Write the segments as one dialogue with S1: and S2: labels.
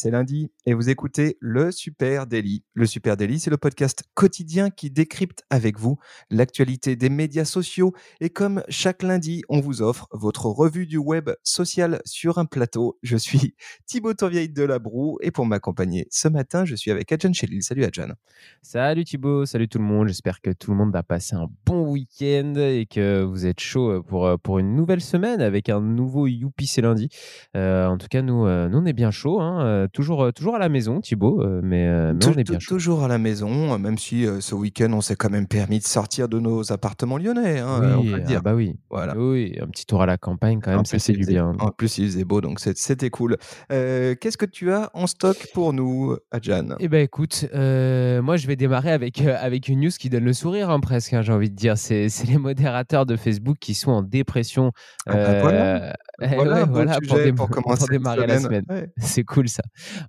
S1: c'est lundi et vous écoutez le Super Daily. Le Super Daily, c'est le podcast quotidien qui décrypte avec vous l'actualité des médias sociaux et comme chaque lundi, on vous offre votre revue du web social sur un plateau. Je suis Thibaut Tourvieille de la Broue et pour m'accompagner ce matin, je suis avec Adjan Chelil. Salut Adjan.
S2: Salut Thibaut, salut tout le monde. J'espère que tout le monde a passé un bon week-end et que vous êtes chaud pour, pour une nouvelle semaine avec un nouveau Youpi, c'est lundi. Euh, en tout cas, nous, euh, nous on est bien chaud, hein, euh, toujours, toujours à la maison, Thibaut, mais, mais on est bien.
S1: Toujours à la maison, même si ce week-end, on s'est quand même permis de sortir de nos appartements lyonnais. Hein,
S2: oui,
S1: on peut le dire.
S2: ah bah oui.
S1: Voilà.
S2: Oui, un petit tour à la campagne quand même,
S1: En
S2: ça
S1: il
S2: du
S1: faisait-
S2: bien.
S1: En plus, il faisait beau, donc c'est- c'était cool. Euh, Qu'est-ce que tu as en stock pour nous, Adjan
S2: Eh ben écoute, euh, moi je vais démarrer avec, euh, avec une news qui donne le sourire hein, presque, hein, j'ai envie de dire. C'est c'est les modérateurs de Facebook qui sont en dépression.
S1: Ah bah voilà.
S2: euh,
S1: Voilà
S2: ouais, pour, dé-
S1: pour commencer la
S2: démarrer la
S1: semaine.
S2: semaine.
S1: Ouais.
S2: C'est cool ça.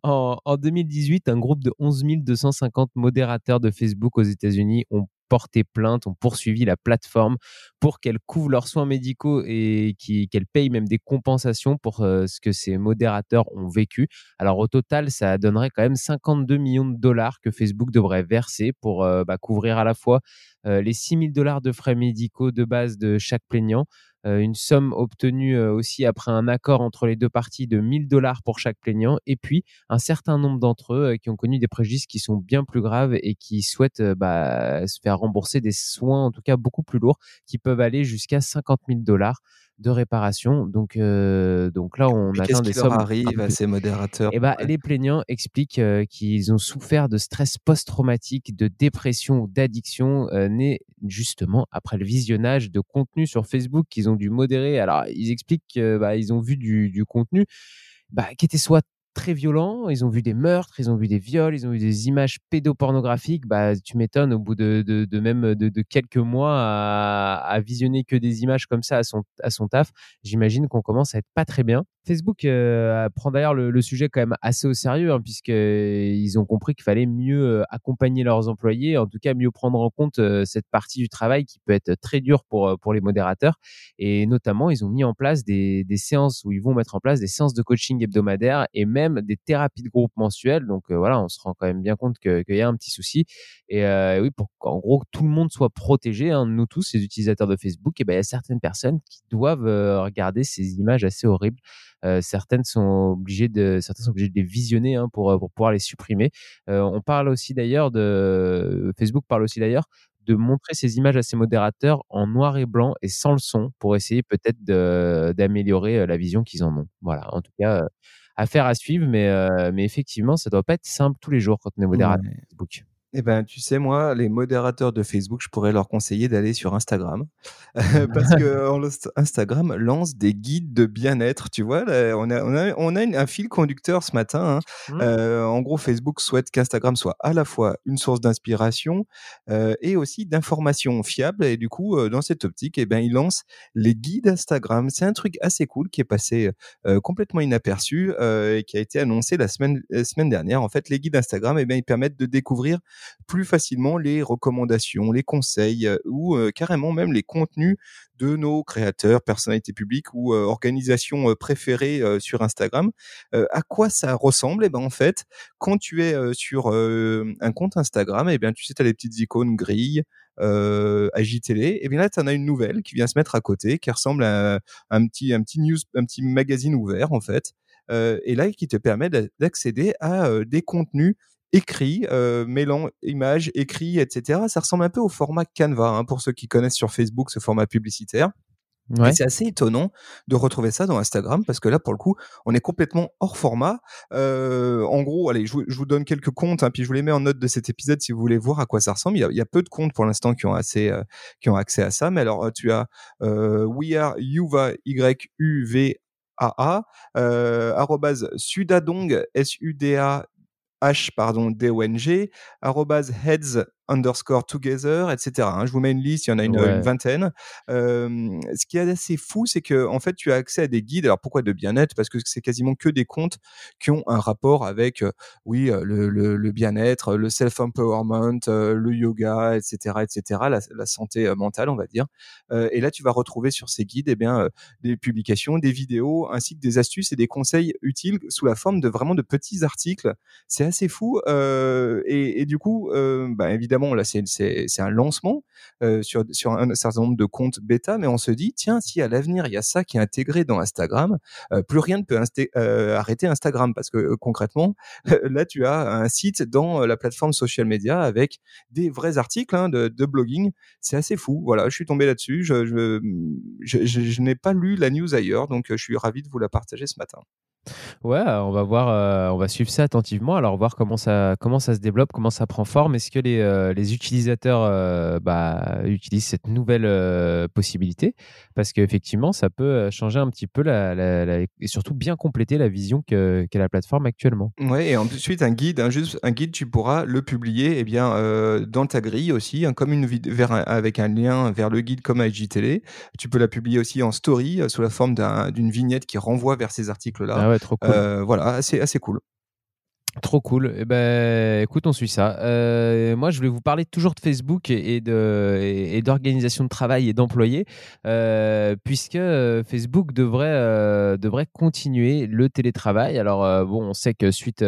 S2: En, en 2018, un groupe de 11 250 modérateurs de Facebook aux États-Unis ont porté plainte, ont poursuivi la plateforme pour qu'elle couvre leurs soins médicaux et qu'elle paye même des compensations pour euh, ce que ces modérateurs ont vécu. Alors au total, ça donnerait quand même 52 millions de dollars que Facebook devrait verser pour euh, bah, couvrir à la fois euh, les 6 000 dollars de frais médicaux de base de chaque plaignant, une somme obtenue euh, aussi après un accord entre les deux parties de 1000 dollars pour chaque plaignant, et puis un certain nombre d'entre eux euh, qui ont connu des préjudices qui sont bien plus graves et qui souhaitent euh, bah, se faire rembourser des soins, en tout cas beaucoup plus lourds, qui peuvent aller jusqu'à 50 000 dollars de réparation. Donc, euh, donc là, on
S1: Mais
S2: atteint des
S1: leur
S2: sommes.
S1: arrive à ces modérateurs?
S2: Eh ben,
S1: Ouais.
S2: Les plaignants expliquent euh, qu'ils ont souffert de stress post-traumatique, de dépression d'addiction, euh, né justement après le visionnage de contenu sur Facebook qu'ils ont dû modérer. Alors, ils expliquent qu'ils ont vu du, du contenu bah, qui était soit très violent, ils ont vu des meurtres, ils ont vu des viols, ils ont vu des images pédopornographiques. Bah, tu m'étonnes, au bout de, même de quelques mois à, à visionner que des images comme ça à son, à son taf, j'imagine qu'on commence à être pas très bien. Facebook euh, prend d'ailleurs le, sujet quand même assez au sérieux, hein, puisqu'ils ont compris qu'il fallait mieux euh, accompagner leurs employés, en tout cas mieux prendre en compte euh, cette partie du travail qui peut être très dure pour, euh, pour les modérateurs. Et notamment, ils ont mis en place des, séances où ils vont mettre en place des séances de coaching hebdomadaires et même des thérapies de groupe mensuelles. Donc euh, voilà, on se rend quand même bien compte qu'il y a un petit souci. Et euh, oui, pour qu'en gros tout le monde soit protégé, hein, nous tous, les utilisateurs de Facebook, et ben il y a certaines personnes qui doivent euh, regarder ces images assez horribles. Euh, certaines sont obligées de, certaines sont obligées de les visionner hein, pour, euh, pour pouvoir les supprimer. Euh, on parle aussi d'ailleurs de Facebook parle aussi d'ailleurs de montrer ces images à ces modérateurs en noir et blanc et sans le son pour essayer peut-être d'améliorer la vision qu'ils en ont. Voilà, en tout cas, euh, affaire à suivre, mais, euh, mais effectivement, ça doit pas être simple tous les jours quand on est modérateur
S1: Ouais.
S2: Facebook.
S1: Eh ben, tu sais, moi, les modérateurs de Facebook, je pourrais leur conseiller d'aller sur Instagram. Parce que Inst- Instagram lance des guides de bien-être. Tu vois, là, on a, on a, on a un fil conducteur ce matin. hein.
S2: Mmh.
S1: Euh, en gros, Facebook souhaite qu'Instagram soit à la fois une source d'inspiration euh, et aussi d'informations fiables. Et du coup, euh, dans cette optique, eh ben, il lance les guides Instagram. C'est un truc assez cool qui est passé complètement inaperçu et qui a été annoncé la semaine, la semaine dernière. En fait, les guides Instagram, eh ben, ils permettent de découvrir plus facilement les recommandations, les conseils euh, ou euh, carrément même les contenus de nos créateurs, personnalités publiques ou euh, organisations préférées sur Instagram. À quoi ça ressemble? Eh ben en fait, quand tu es sur un compte Instagram, eh bien tu sais, tu as les petites icônes grilles, euh, AJTélé, et bien là, tu en as une nouvelle qui vient se mettre à côté, qui ressemble à un petit, un petit news, un petit magazine ouvert en fait, et là qui te permet d'a- d'accéder à des contenus écrits, euh, mêlant images, écrits, etc. Ça ressemble un peu au format Canva, hein, pour ceux qui connaissent sur Facebook ce format publicitaire.
S2: Ouais.
S1: C'est assez étonnant de retrouver ça dans Instagram parce que là, pour le coup, on est complètement hors format. Euh, en gros, allez, je vous, je vous donne quelques comptes, hein, puis je vous les mets en note de cet épisode si vous voulez voir à quoi ça ressemble. Il y a, il y a peu de comptes pour l'instant qui ont assez, euh, qui ont accès à ça. Mais alors, euh, tu as euh, We Are Yuva Y U V A A euh, arrobase Sudadong S U D A H pardon D O N G arrobase Heads underscore together, etc. hein. Je vous mets une liste, il y en a une,
S2: Ouais.
S1: une vingtaine. Euh, ce qui est assez fou, c'est que en fait, tu as accès à des guides. Alors pourquoi de bien-être? Parce que c'est quasiment que des comptes qui ont un rapport avec, euh, oui, euh, le, le- le bien-être, le self-empowerment, euh, le yoga, etc., etc., la, la santé euh, mentale, on va dire. Euh, et là, tu vas retrouver sur ces guides, eh bien, euh, des publications, des vidéos, ainsi que des astuces et des conseils utiles sous la forme de vraiment de petits articles. C'est assez fou. euh, et, et du coup, euh, bah, évidemment, là, c'est un lancement euh, sur, un certain nombre de comptes bêta, mais on se dit, tiens, si à l'avenir, il y a ça qui est intégré dans Instagram, euh, plus rien ne peut euh, arrêter Instagram, parce que concrètement, là, tu as un site dans la plateforme social media avec des vrais articles hein, de, blogging. C'est assez fou. Voilà, je suis tombé là-dessus. Je, je, n'ai pas lu la news ailleurs, donc je suis ravi de vous la partager ce matin.
S2: Ouais, on va voir, euh, on va suivre ça attentivement. Alors voir comment ça, comment ça se développe, comment ça prend forme. Est-ce que les, euh, les utilisateurs euh, bah, utilisent cette nouvelle euh, possibilité? Parce qu'effectivement, ça peut euh, changer un petit peu la, la- la- et surtout bien compléter la vision que- qu'a la plateforme actuellement.
S1: Ouais, et ensuite un guide, un, juste un guide, tu pourras le publier eh bien euh, dans ta grille aussi, hein, comme une vers un- avec un lien vers le guide comme IGTV. Tu peux la publier aussi en story euh, sous la forme d'un- d'une vignette qui renvoie vers ces articles-là.
S2: Ah cool.
S1: Euh, voilà, assez assez cool.
S2: Trop cool. Eh ben, écoute, on suit ça. Euh, moi, je voulais vous parler toujours de Facebook et de d'organisation de travail et d'employés, euh, puisque euh, Facebook devrait devrait continuer le télétravail. Alors bon, on sait que suite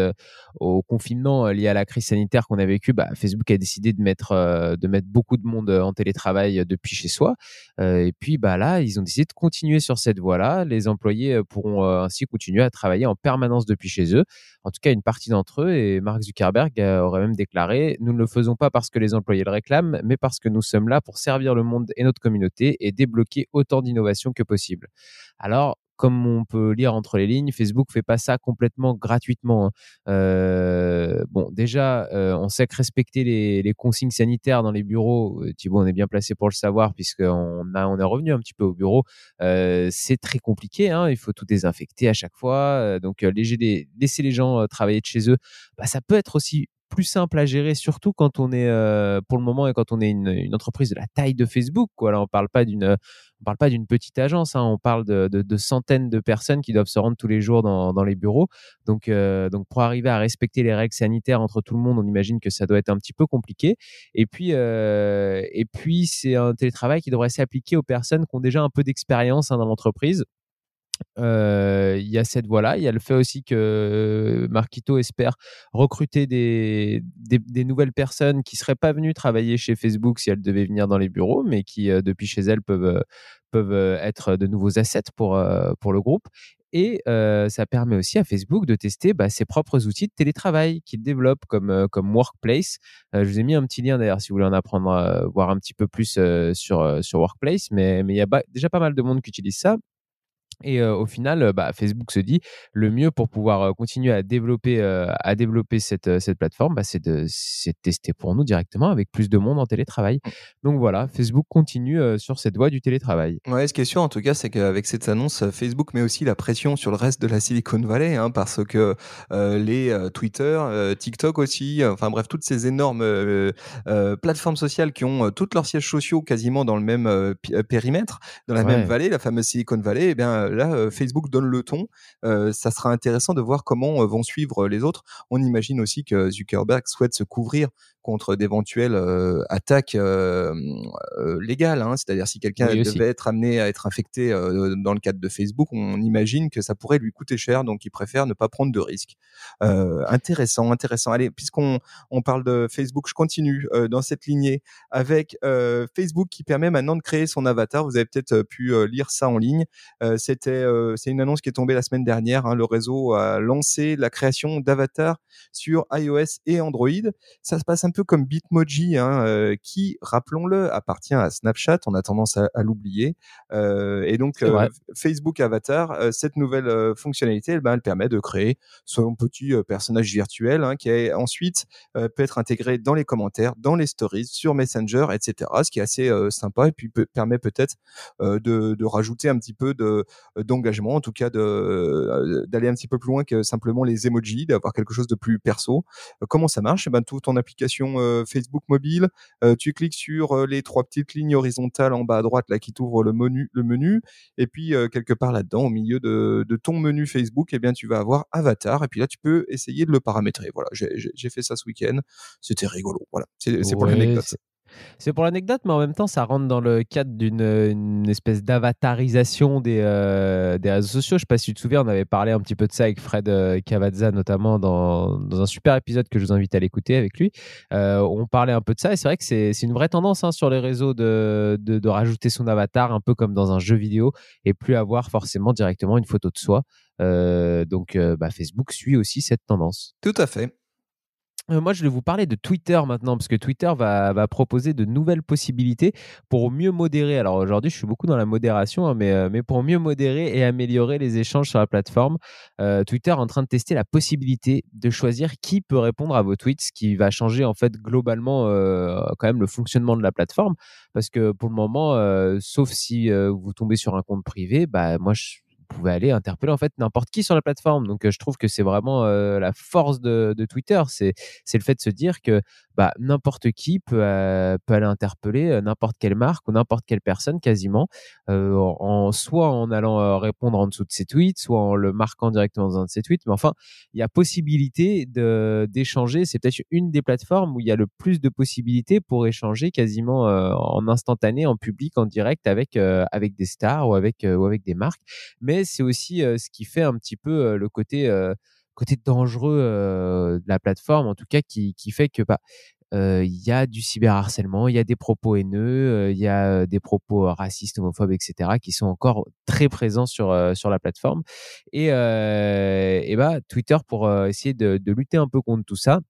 S2: au confinement lié à la crise sanitaire qu'on a vécu, bah, Facebook a décidé de mettre de mettre beaucoup de monde en télétravail depuis chez soi. Et puis bah là, ils ont décidé de continuer sur cette voie-là. Les employés pourront ainsi continuer à travailler en permanence depuis chez eux en tout cas une partie d'entre eux. Et Mark Zuckerberg euh, aurait même déclaré Nous ne le faisons pas parce que les employés le réclament, mais parce que nous sommes là pour servir le monde et notre communauté et débloquer autant d'innovations que possible. Alors, comme on peut lire entre les lignes, Facebook fait pas ça complètement gratuitement. hein. Euh, bon, déjà, euh, on sait que respecter les, consignes sanitaires dans les bureaux, euh, Thibaut, on est bien placé pour le savoir puisqu'on a, on est revenu un petit peu au bureau. C'est très compliqué. Hein, il faut tout désinfecter à chaque fois. Donc, laisser les gens travailler de chez eux, bah, ça peut être aussi plus simple à gérer, surtout quand on est, euh, pour le moment, et quand on est une, entreprise de la taille de Facebook. Là, on parle pas d'une, on parle pas d'une petite agence. hein, on parle de, centaines de personnes qui doivent se rendre tous les jours dans, dans les bureaux. Donc, euh, donc, pour arriver à respecter les règles sanitaires entre tout le monde, on imagine que ça doit être un petit peu compliqué. Et puis, euh, et puis, c'est un télétravail qui devrait s'appliquer aux personnes qui ont déjà un peu d'expérience hein, dans l'entreprise. Euh, il y a cette voie-là. Il y a le fait aussi que Marquito espère recruter des, des, nouvelles personnes qui seraient pas venues travailler chez Facebook si elles devaient venir dans les bureaux, mais qui, euh, depuis chez elles, peuvent, euh, peuvent euh, être de nouveaux assets pour, euh, pour le groupe. Et euh, ça permet aussi à Facebook de tester bah, ses propres outils de télétravail qu'il développe comme, euh, comme Workplace. Euh, je vous ai mis un petit lien d'ailleurs si vous voulez en apprendre, euh, voir un petit peu plus euh, sur, euh, sur Workplace. Mais il y a déjà pas mal de monde qui utilise ça. Et euh, au final, bah, Facebook se dit le mieux pour pouvoir euh, continuer à développer, euh, à développer cette, cette plateforme, bah, c'est de, de tester pour nous directement avec plus de monde en télétravail. Donc voilà, Facebook continue sur cette voie du télétravail.
S1: Ouais, ce qui est sûr en tout cas, c'est qu'avec cette annonce, Facebook met aussi la pression sur le reste de la Silicon Valley, hein, parce que les Twitter, TikTok aussi, enfin bref, toutes ces énormes plateformes sociales qui ont tous leurs sièges sociaux quasiment dans le même euh, périmètre, dans la
S2: Ouais.
S1: même vallée, la fameuse Silicon Valley, et bien là, Facebook donne le ton. Ça sera intéressant de voir comment vont suivre les autres. On imagine aussi que Zuckerberg souhaite se couvrir contre d'éventuelles euh, attaques euh, euh, légales. hein. C'est-à-dire si quelqu'un
S2: Oui, aussi.
S1: devait être amené à être infecté dans le cadre de Facebook, on imagine que ça pourrait lui coûter cher, donc il préfère ne pas prendre de risques. Intéressant, intéressant. Allez, puisqu'on on parle de Facebook, je continue dans cette lignée avec Facebook qui permet maintenant de créer son avatar. Vous avez peut-être pu lire ça en ligne. Euh, C'était, euh, c'est une annonce qui est tombée la semaine dernière. hein. Le réseau a lancé la création d'avatars sur iOS et Android. Ça se passe un peu comme Bitmoji, hein, euh, qui, rappelons-le, appartient à Snapchat. On a tendance à, à l'oublier. Euh, et donc. Facebook Avatar, cette nouvelle fonctionnalité, eh ben, elle permet de créer son petit personnage virtuel hein, qui est ensuite euh, peut être intégré dans les commentaires, dans les stories, sur Messenger, etc. Ce qui est assez euh, sympa et puis peut- permet peut-être euh, de, de rajouter un petit peu de d'engagement, en tout cas de d'aller un petit peu plus loin que simplement les emojis, d'avoir quelque chose de plus perso. comment ça marche? Eh ben, tout ton application Facebook mobile, tu cliques sur les trois petites lignes horizontales en bas à droite là qui t'ouvrent le menu, le menu, et puis quelque part là-dedans, au milieu de, de ton menu Facebook, eh bien tu vas avoir avatar, et puis là tu peux essayer de le paramétrer. Voilà, j'ai fait ça ce week-end, c'était rigolo. Voilà, c'est pour l'anecdote.
S2: C'est pour l'anecdote, mais en même temps, ça rentre dans le cadre d'une espèce d'avatarisation des, euh, des réseaux sociaux. Je ne sais pas si tu te souviens, on avait parlé un petit peu de ça avec Fred euh, Cavazza, notamment dans, dans, un super épisode que je vous invite à l'écouter avec lui. Euh, on parlait un peu de ça et c'est vrai que c'est une vraie tendance hein, sur les réseaux de, de, de, rajouter son avatar, un peu comme dans un jeu vidéo, et plus avoir forcément directement une photo de soi. donc, bah, Facebook suit aussi cette tendance.
S1: Tout à fait.
S2: Euh, moi, je vais vous parler de Twitter maintenant, parce que Twitter va, proposer de nouvelles possibilités pour mieux modérer. Alors aujourd'hui, je suis beaucoup dans la modération, hein, mais, euh, mais pour mieux modérer et améliorer les échanges sur la plateforme, euh, Twitter est en train de tester la possibilité de choisir qui peut répondre à vos tweets, ce qui va changer en fait globalement quand même le fonctionnement de la plateforme. Parce que pour le moment, sauf si vous tombez sur un compte privé, bah, moi, je pouvez aller interpeller en fait n'importe qui sur la plateforme. Donc je trouve que c'est vraiment la force de, Twitter, c'est le fait de se dire que bah, n'importe qui peut, peut aller interpeller n'importe quelle marque ou n'importe quelle personne quasiment, en, soit en allant répondre en dessous de ses tweets, soit en le marquant directement dans un de ses tweets. Mais enfin, il y a possibilité d'échanger. C'est peut-être une des plateformes où il y a le plus de possibilités pour échanger quasiment en instantané, en public, en direct avec, avec des stars ou avec, ou avec des marques. Mais c'est aussi ce qui fait un petit peu le côté côté dangereux de la plateforme, en tout cas qui, qui fait que bah, il y a du cyberharcèlement, il y a des propos haineux, il y a des propos racistes, homophobes, etc., qui sont encore très présents sur, sur la plateforme. Et, et bah, Twitter, pour essayer de, de, lutter un peu contre tout ça,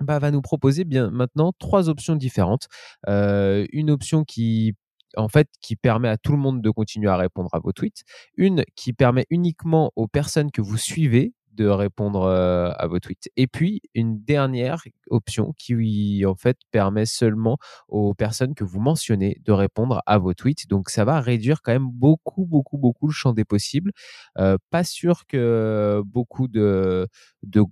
S2: bah, va nous proposer bien maintenant trois options différentes. une option qui en fait, qui permet à tout le monde de continuer à répondre à vos tweets. Une qui permet uniquement aux personnes que vous suivez de répondre à vos tweets. Et puis, une dernière option qui, en fait, permet seulement aux personnes que vous mentionnez de répondre à vos tweets. Donc, ça va réduire quand même beaucoup, beaucoup, beaucoup le champ des possibles. pas sûr que beaucoup de,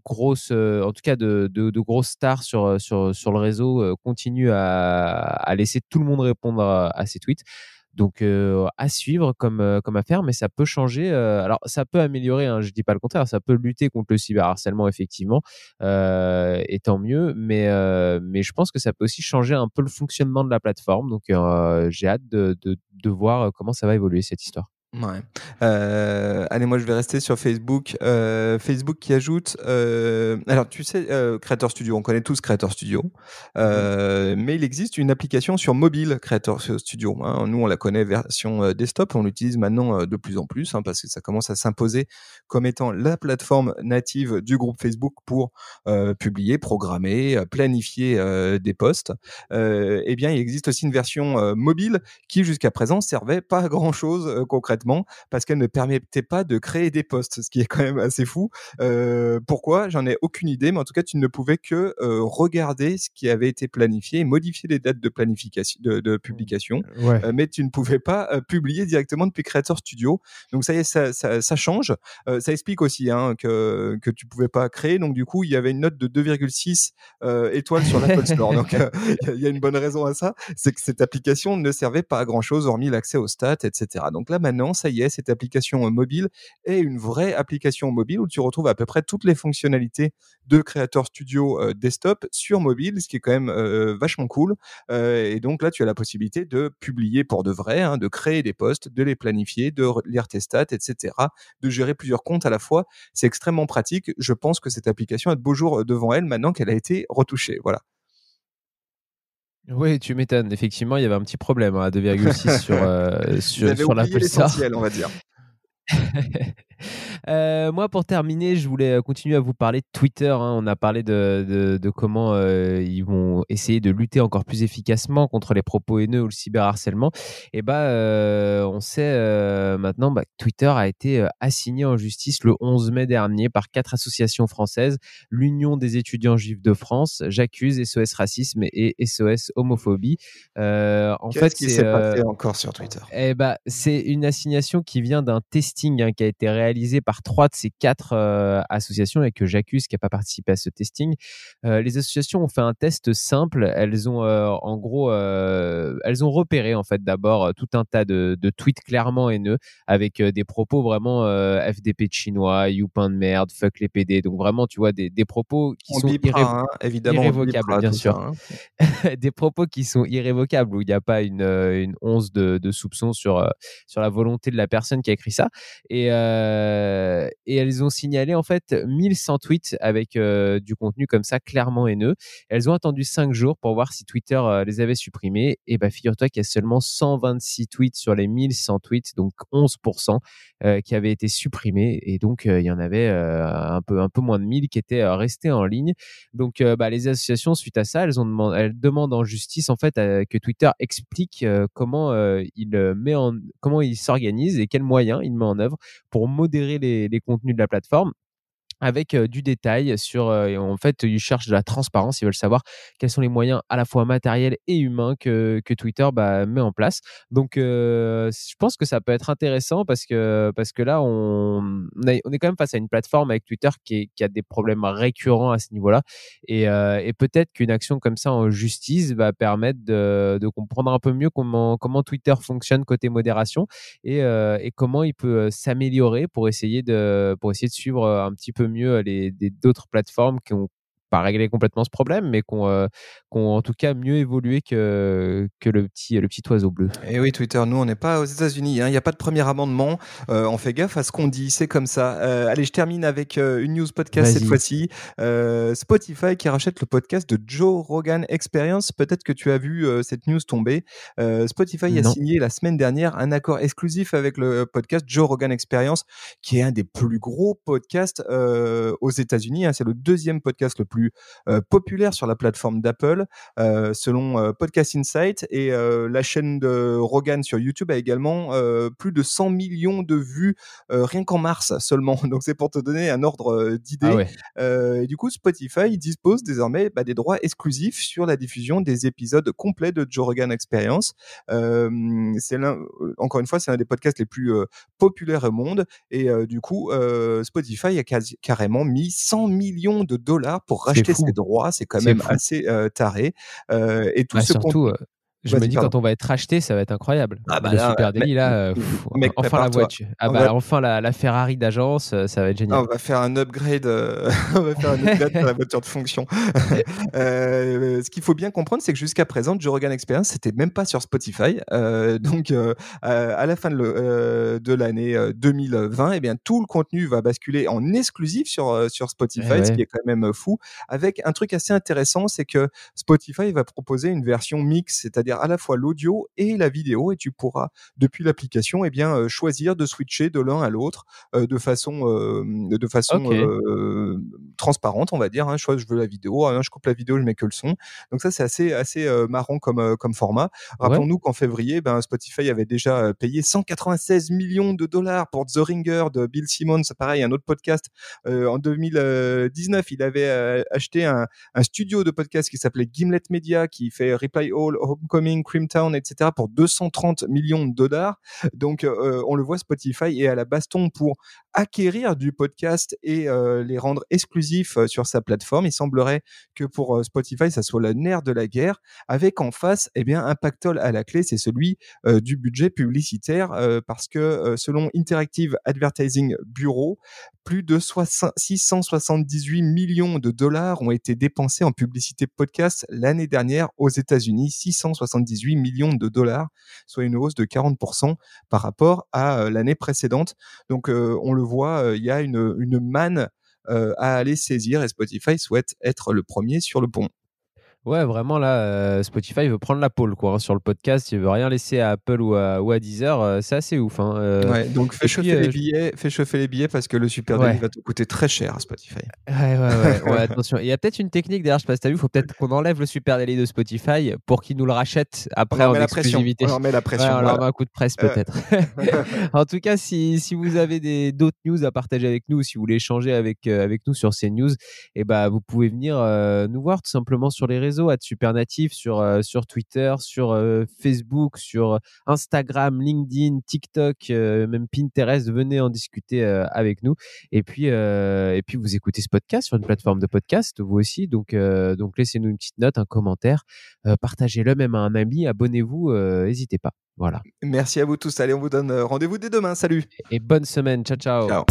S2: grosses, en tout cas, de, grosses stars sur, sur, le réseau continuent à, à laisser tout le monde répondre à ces tweets. Donc à suivre comme, comme affaire, mais ça peut changer. alors ça peut améliorer, hein, je dis pas le contraire, ça peut lutter contre le cyberharcèlement effectivement, et tant mieux. Mais, mais je pense que ça peut aussi changer un peu le fonctionnement de la plateforme. Donc j'ai hâte de, de, de voir comment ça va évoluer cette histoire.
S1: Ouais. Euh, allez, moi je vais rester sur Facebook. Euh, Facebook qui ajoute. Euh, alors, tu sais, Creator Studio, on connaît tous Creator Studio, mais il existe une application sur mobile Creator Studio. Hein. Nous, on la connaît version desktop, on l'utilise maintenant de plus en plus hein, parce que ça commence à s'imposer comme étant la plateforme native du groupe Facebook pour publier, programmer, planifier des posts. eh bien, il existe aussi une version mobile qui, jusqu'à présent, servait pas à grand chose concrètement parce qu'elle ne permettait pas de créer des postes, ce qui est quand même assez fou. Euh, pourquoi? J'en ai aucune idée, mais en tout cas, tu ne pouvais que euh, regarder ce qui avait été planifié et modifier les dates de planification, de, publication, euh, mais tu ne pouvais pas publier directement depuis Creator Studio. Donc ça y est, ça, ça, change. ça explique aussi hein, que que tu pouvais pas créer. Donc du coup, il y avait une note de 2,6 étoiles sur l'Apple Store. Donc il y a une bonne raison à ça, c'est que cette application ne servait pas à grand chose hormis l'accès aux stats, etc. Donc là maintenant ça y est, cette application mobile est une vraie application mobile où tu retrouves à peu près toutes les fonctionnalités de Creator Studio desktop sur mobile, ce qui est quand même vachement cool. et donc là, tu as la possibilité de publier pour de vrai, hein, de créer des posts, de les planifier, de lire tes stats, etc., de gérer plusieurs comptes à la fois. C'est extrêmement pratique. Je pense que cette application a de beaux jours devant elle maintenant qu'elle a été retouchée. Voilà.
S2: Oui, tu m'étonnes. Effectivement, il y avait un petit problème hein, à 2,6 sur, euh, sur, sur l'Apple
S1: Store. on va dire.
S2: Euh, moi, pour terminer, je voulais euh, continuer à vous parler de Twitter. hein. On a parlé de, de- de comment euh, ils vont essayer de lutter encore plus efficacement contre les propos haineux ou le cyberharcèlement. Et bah, euh, on sait maintenant bah, que Twitter a été assigné en justice le 11 mai dernier par quatre associations françaises l'Union des étudiants juifs de France, J'accuse, SOS Racisme et SOS Homophobie. En fait,
S1: Qu'est-ce qui s'est passé encore sur Twitter?
S2: eh ben, c'est une assignation qui vient d'un testing hein, qui a été réalisé par trois de ces quatre euh, associations et que j'accuse qui n'a pas participé à ce testing. Euh, les associations ont fait un test simple. Elles ont euh, en gros, elles ont repéré en fait d'abord tout un tas de, de tweets clairement haineux avec des propos vraiment FDP de chinois, Youpin de merde, fuck les PD. Donc vraiment, tu vois, des, des propos qui
S1: On
S2: sont
S1: bipera, hein, évidemment.
S2: irrévocables,
S1: bipera
S2: bien sûr.
S1: ça, hein.
S2: des propos qui sont irrévocables, où il n'y a pas une, une once de, de soupçon sur, sur la volonté de la personne qui a écrit ça. Et, euh, et elles ont signalé en fait 1100 tweets avec euh, du contenu comme ça, clairement haineux. Elles ont attendu 5 jours pour voir si Twitter euh, les avait supprimés. Et bah, figure-toi qu'il y a seulement 126 tweets sur les 1100 tweets, donc 11%, euh, qui avaient été supprimés. Et donc, euh, il y en avait euh, un, peu, un peu moins de 1000 qui étaient euh, restés en ligne. Donc, euh, bah, les associations, suite à ça, elles, ont demandé, elles demandent en justice en fait euh, que Twitter explique euh, comment euh, il euh, met en, comment il s'organise et quels moyens il met en œuvre pour modérer les, les contenus de la plateforme avec du détail sur en fait ils cherchent de la transparence ils veulent savoir quels sont les moyens à la fois matériels et humains que, Twitter bah, met en place. Donc je pense que ça peut être intéressant parce que parce que là on, on est quand même face à une plateforme avec Twitter qui, a des problèmes récurrents à ce niveau-là et, euh, et peut-être qu'une action comme ça en justice va permettre de, comprendre un peu mieux comment Twitter fonctionne côté modération et, et comment il peut s'améliorer pour essayer de pour essayer de suivre un petit peu mieux les des- d'autres plateformes qui ont pas réglé complètement ce problème, mais qui ont, euh, en tout cas mieux évolué que, que le, petit, le petit oiseau bleu.
S1: Et oui, Twitter, nous, on n'est pas aux États-Unis. hein. Il n'y a pas de premier amendement. Euh, on fait gaffe à ce qu'on dit. C'est comme ça. Euh, allez, je termine avec euh, une news podcast cette fois-ci. Spotify qui rachète le podcast de Joe Rogan Experience. Peut-être que tu as vu cette news tomber. Spotify a signé la semaine dernière un accord exclusif avec le podcast Joe Rogan Experience, qui est un des plus gros podcasts aux États-Unis. hein. C'est le deuxième podcast le plus euh, populaire sur la plateforme d'Apple, euh, selon euh, Podcast Insight. Et la chaîne de Rogan sur YouTube a également plus de 100 millions de vues rien qu'en mars seulement. Donc c'est pour te donner un ordre d'idée.
S2: Ah ouais.
S1: Euh, et du coup, Spotify dispose désormais bah, des droits exclusifs sur la diffusion des épisodes complets de Joe Rogan Experience. Euh, c'est l'un, encore une fois, c'est l'un des podcasts les plus euh, populaires au monde. Et du coup, Spotify a quasi- carrément mis 100 millions de dollars pour racheter ses droits. C'est quand même
S2: fou.
S1: assez Euh, et tout
S2: Bah,
S1: ce
S2: surtout, je me dis
S1: pardon.
S2: quand on va être racheté, ça va être incroyable.
S1: Ah bah
S2: le
S1: là,
S2: super délit là, euh, pff,
S1: mec,
S2: enfin la voiture, ah
S1: On
S2: bah
S1: va-
S2: enfin la, la Ferrari d'agence, euh, ça va être
S1: Ah,
S2: génial.
S1: on va faire un upgrade, euh, on va faire un upgrade sur la voiture de fonction. Euh, ce qu'il faut bien comprendre, c'est que jusqu'à présent, Joe Rogan Experience, c'était même pas sur Spotify. Euh, donc, à la fin de, l'année euh, 2020, eh bien, tout le contenu va basculer en exclusif sur, sur Spotify,
S2: Eh
S1: ce qui est quand même fou. Avec un truc assez intéressant, c'est que Spotify va proposer une version mix, c'est-à-dire à la fois l'audio et la vidéo, et tu pourras depuis l'application, eh bien, euh, choisir de switcher de l'un à l'autre euh, de façon, euh, de façon euh, transparente, on va dire. Hein. Je, veux la vidéo, hein, je coupe la vidéo, je mets que le son. Donc ça, c'est assez, assez marrant comme, comme format. Rappelons-nous qu'en février, ben, Spotify avait déjà payé 196 millions de dollars pour The Ringer de Bill Simmons, pareil, un autre podcast. En 2019, il avait acheté un, un studio de podcast qui s'appelait Gimlet Media, qui fait Reply All, Homecoming, Crimtown, etc., pour 230 millions de dollars. Donc, euh, on le voit, Spotify est à la baston pour acquérir du podcast et euh, les rendre exclusifs euh, sur sa plateforme. Il semblerait que pour euh, Spotify, ça soit le nerf de la guerre, avec en face, eh bien, un pactole à la clé, c'est celui euh, du budget publicitaire, euh, parce que euh, selon Interactive Advertising Bureau, plus de 60 678 millions de dollars ont été dépensés en publicité podcast l'année dernière aux États-Unis. 678 millions de dollars, soit une hausse de 40% par rapport à euh, l'année précédente. Donc, euh, on le voit, euh, il y a une, manne à aller saisir et Spotify souhaite être le premier sur le pont.
S2: Ouais, vraiment là, euh, Spotify veut prendre la pole quoi, hein, sur le podcast. Il veut rien laisser à Apple ou à, ou à Deezer. euh, c'est assez ouf. Hein, euh.
S1: Ouais, donc fais chauffer
S2: puis,
S1: les
S2: euh,
S1: billets, fais chauffer les billets parce que le Super
S2: Ouais.
S1: Daily va te coûter très cher à Spotify.
S2: Ouais, ouais, ouais, ouais, attention. Il y a peut-être une technique d'ailleurs, je sais pas si t'as vu, il faut peut-être qu'on enlève le Super Daily de Spotify pour qu'ils nous le rachètent
S1: On
S2: après
S1: leur
S2: en
S1: met la pression.
S2: exclusivité.
S1: On leur met la pression.
S2: On leur met un coup de presse
S1: Euh.
S2: peut-être. en tout cas, si, si vous avez des d'autres news à partager avec nous, si vous voulez échanger avec euh, avec nous sur ces news, et ben vous pouvez venir euh, nous voir tout simplement sur les réseaux, à Supernatif, sur euh, sur Twitter, sur euh, Facebook, sur Instagram, LinkedIn, TikTok, euh, même Pinterest. Venez en discuter euh, avec nous. Et puis euh, et puis vous écoutez ce podcast sur une plateforme de podcast, vous aussi. Donc euh, donc laissez-nous une petite note, un commentaire, euh, partagez-le même à un ami, abonnez-vous, euh, n'hésitez pas. Voilà.
S1: Merci à vous tous. Allez, on vous donne euh, rendez-vous dès demain. Salut.
S2: Et bonne semaine. Ciao ciao.
S1: Ciao.